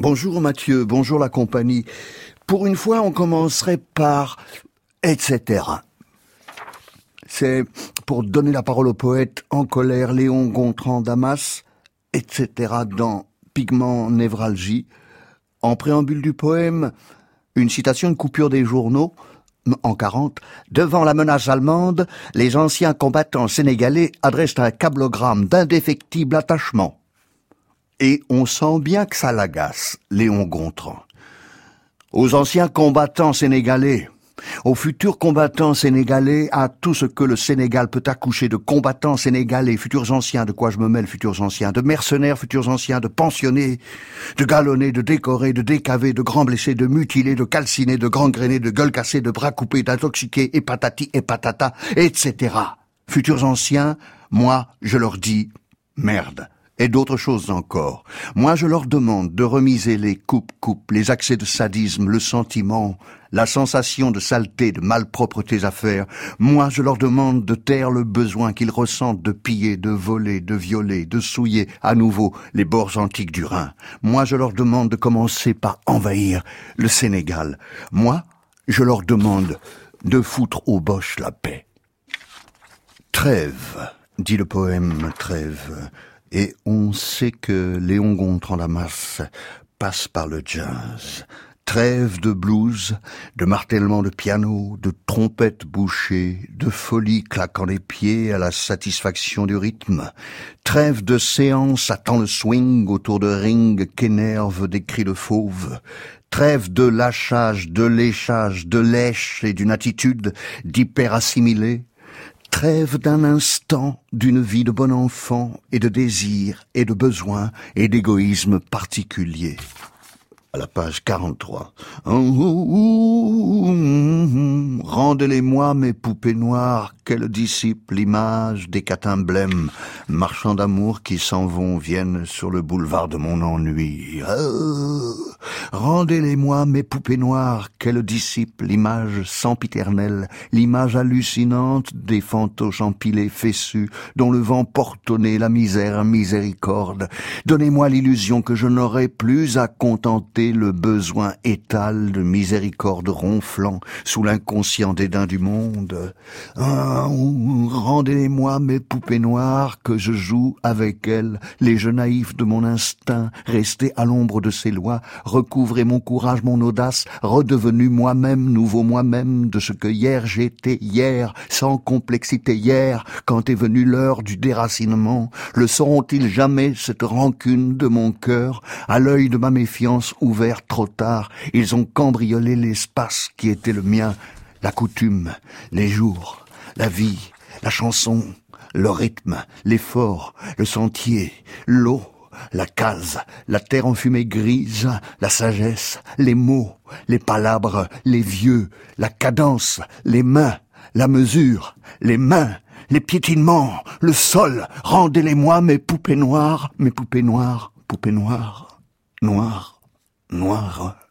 Bonjour Mathieu, bonjour la compagnie. Pour une fois, on commencerait par etc. C'est pour donner la parole au poète en colère Léon Gontran Damas, etc. dans Pigment Névralgie. En préambule du poème, une citation, une coupure des journaux, en 40, devant la menace allemande, les anciens combattants sénégalais adressent un cablogramme d'indéfectible attachement. Et on sent bien que ça l'agace, Léon Gontran. Aux anciens combattants sénégalais, aux futurs combattants sénégalais, à tout ce que le Sénégal peut accoucher de combattants sénégalais, futurs anciens, de quoi je me mêle, futurs anciens, de mercenaires, futurs anciens, de pensionnés, de galonnés, de décorés, de décavés, de grands blessés, de mutilés, de calcinés, de gangrénés, de gueules cassées, de bras coupés, d'intoxiqués, et patati et patata, etc. Futurs anciens, moi, je leur dis merde et d'autres choses encore. Moi, je leur demande de remiser les coupes-coupes, les accès de sadisme, le sentiment, la sensation de saleté, de malpropreté à faire. Moi, je leur demande de taire le besoin qu'ils ressentent de piller, de voler, de violer, de souiller à nouveau les bords antiques du Rhin. Moi, je leur demande de commencer par envahir le Sénégal. Moi, je leur demande de foutre aux boches la paix. Trêve, dit le poème Trêve. Et on sait que Léon Gontran Damas passe par le jazz. Trêve de blues, de martèlement de piano, de trompettes bouchées, de folie claquant les pieds à la satisfaction du rythme. Trêve de séance attend le swing autour de ring qu'énervent des cris de fauve. Trêve de lâchage, de léchage, de lèche et d'une attitude d'hyper assimilé trêve d'un instant d'une vie de bon enfant et de désir et de besoin et d'égoïsme particulier à la page 43. Rendez-les-moi mes poupées noires, quel disciple l'image des catemblèmes, marchands d'amour qui s'en vont, viennent sur le boulevard de mon ennui. Oh, rendez-les-moi mes poupées noires, quel disciple l'image sempiternelle, l'image hallucinante des fantoches empilés fessus, dont le vent nez la misère miséricorde. Donnez-moi l'illusion que je n'aurai plus à contenter le besoin étal de miséricorde ronflant sous l'inconscient dédain du monde. Ah, rendez-moi mes poupées noires que je joue avec elles, les jeux naïfs de mon instinct, restés à l'ombre de ces lois, recouvrez mon courage, mon audace, redevenu moi-même, nouveau moi-même, de ce que hier j'étais, hier, sans complexité hier, quand est venue l'heure du déracinement, le sauront-ils jamais cette rancune de mon cœur, à l'œil de ma méfiance ouvert trop tard, ils ont cambriolé l'espace qui était le mien, la coutume, les jours, la vie, la chanson, le rythme, l'effort, le sentier, l'eau, la case, la terre enfumée grise, la sagesse, les mots, les palabres, les vieux, la cadence, les mains, la mesure, les mains, les piétinements, le sol, rendez-les-moi mes poupées noires, mes poupées noires, poupées noires, noires noir